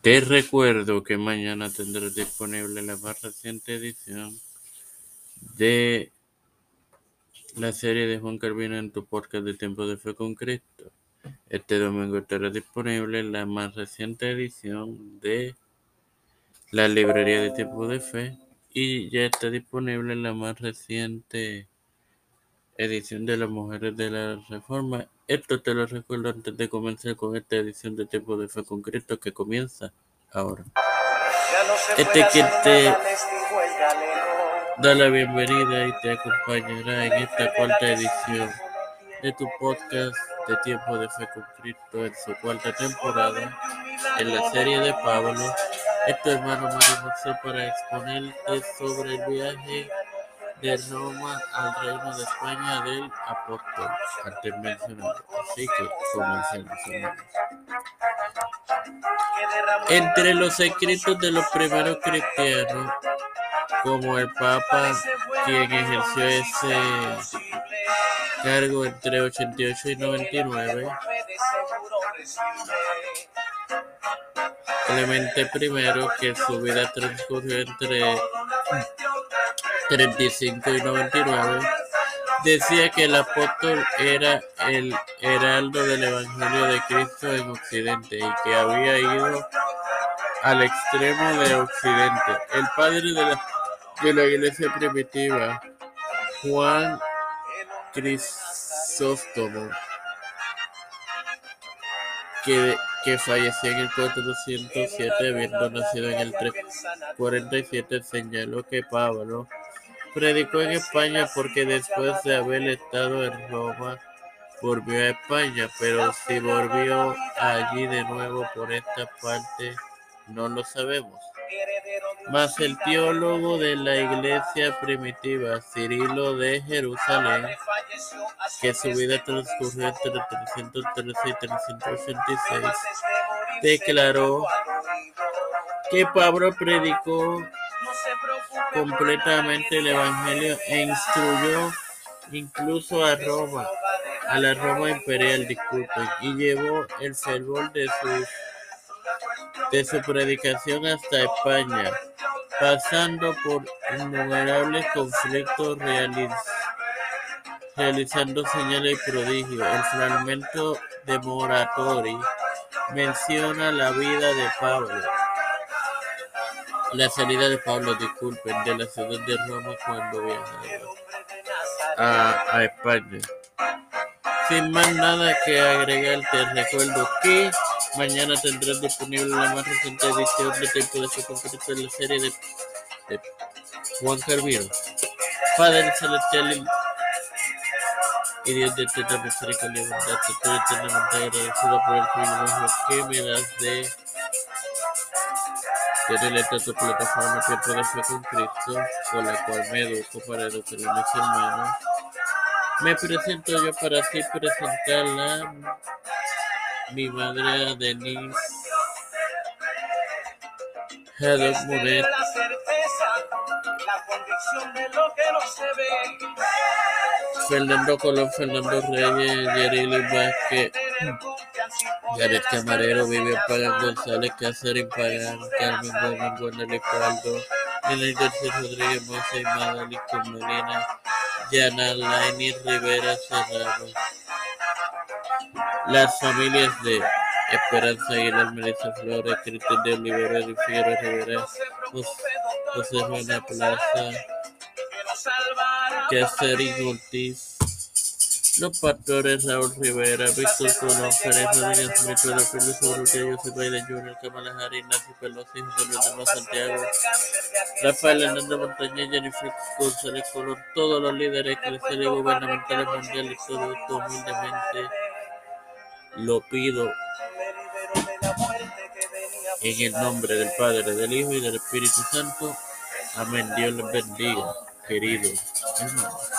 Te recuerdo que mañana tendrás disponible la más reciente edición de la serie de Juan Carvino en tu podcast de Tiempo de Fe con Cristo. Este domingo estará disponible la más reciente edición de la librería de Tiempo de Fe y ya está disponible la más reciente edición de las mujeres de la Reforma. Esto te lo recuerdo antes de comenzar con esta edición de Tiempo de Fe con Cristo que comienza ahora. Este que te da la bienvenida y te acompañará en esta cuarta edición de tu podcast de Tiempo de Fe con Cristo en su cuarta temporada en la serie de Pablo. Este hermano Mario para exponerte sobre el viaje de Roma al reino de España del apóstol antes mencionado. Así que comencemos. Entre los escritos de los primeros cristianos, como el Papa, quien ejerció ese cargo entre 88 y 99, Clemente I, que su vida transcurrió entre 35 y 99, decía que el apóstol era el heraldo del Evangelio de Cristo en Occidente y que había ido al extremo de Occidente. El padre de la, de la iglesia primitiva, Juan Crisóstomo, que, que falleció en el 407, habiendo nacido en el 347, señaló que Pablo predicó en España porque después de haber estado en Roma volvió a España, pero si volvió allí de nuevo por esta parte no lo sabemos. Mas el teólogo de la iglesia primitiva, Cirilo de Jerusalén, que su vida transcurrió entre 313 y 386, declaró que Pablo predicó completamente el Evangelio e instruyó incluso a Roma, a la Roma imperial, disculpen, y llevó el fervor de su, de su predicación hasta España, pasando por innumerables conflictos realizando señales y prodigios. El fragmento de Moratori menciona la vida de Pablo la salida de Pablo, disculpen, de la ciudad de Roma cuando viajaba a, a España. Sin más nada que agregar, te recuerdo que mañana tendrás disponible la más reciente edición de de su concreto en la serie de, de Juan Carvino. Padre Celestial y Dios de eterna misericordia y bondad, estoy eternamente agradecido por el privilegio que me das de tener esta tu plataforma Tiempo de Fe con Cristo, con la cual me educo para educar a mis hermanos. Me presento yo para así presentarla mi madre Denise Haddock Muret. Fernando Colón, Fernando Reyes, Yerili Vázquez, Jared Camarero, Vivian Pagan González, Cáceres Pagan, Carmen Gómez, Guanelli Paldo, Elena García Rodríguez, Moisés Madalí Molina, Yana Laini Rivera Serrano. Las familias de Esperanza Aguilar, Melissa Flores, Cristian de Olivera, Figueroa Rivera, José Juana Plaza, Catherine Ortiz, los pastores Raúl Rivera, Víctor Colón, Pérez Rodríguez, Metro Félix Urrutia, José Baile Jr., Kamala Harris, Nancy Pelosi, José Luis de Santiago, Rafael Hernández Montañez, Jennifer González Colón, todos los líderes eclesiales y gubernamentales mundiales, todo esto humildemente lo pido en el nombre del Padre, del Hijo y del Espíritu Santo. Amén. Dios les bendiga, queridos hermanos.